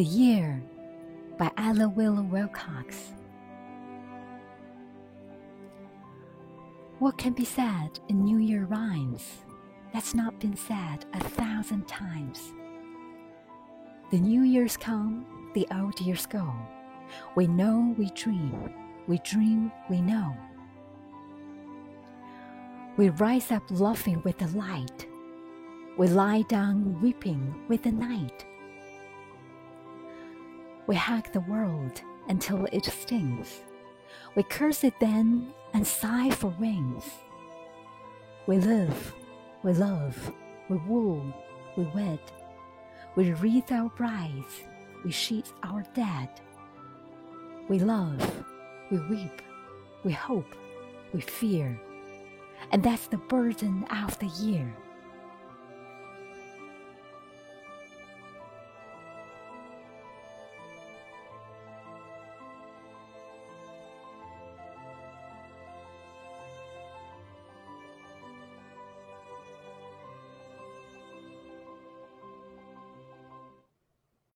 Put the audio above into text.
The Year by Ella Wheeler Wilcox. What can be said in New Year rhymes that's not been said a thousand times? The New Year's come, the old years go. We know we dream, we dream we know. We rise up laughing with the light, we lie down weeping with the night. We hack the world until it stings. We curse it then and sigh for wings. We live, we love, we woo, we wed. We wreathe our brides, we sheathe our dead. We love, we weep, we hope, we fear. And that's the burden of the year.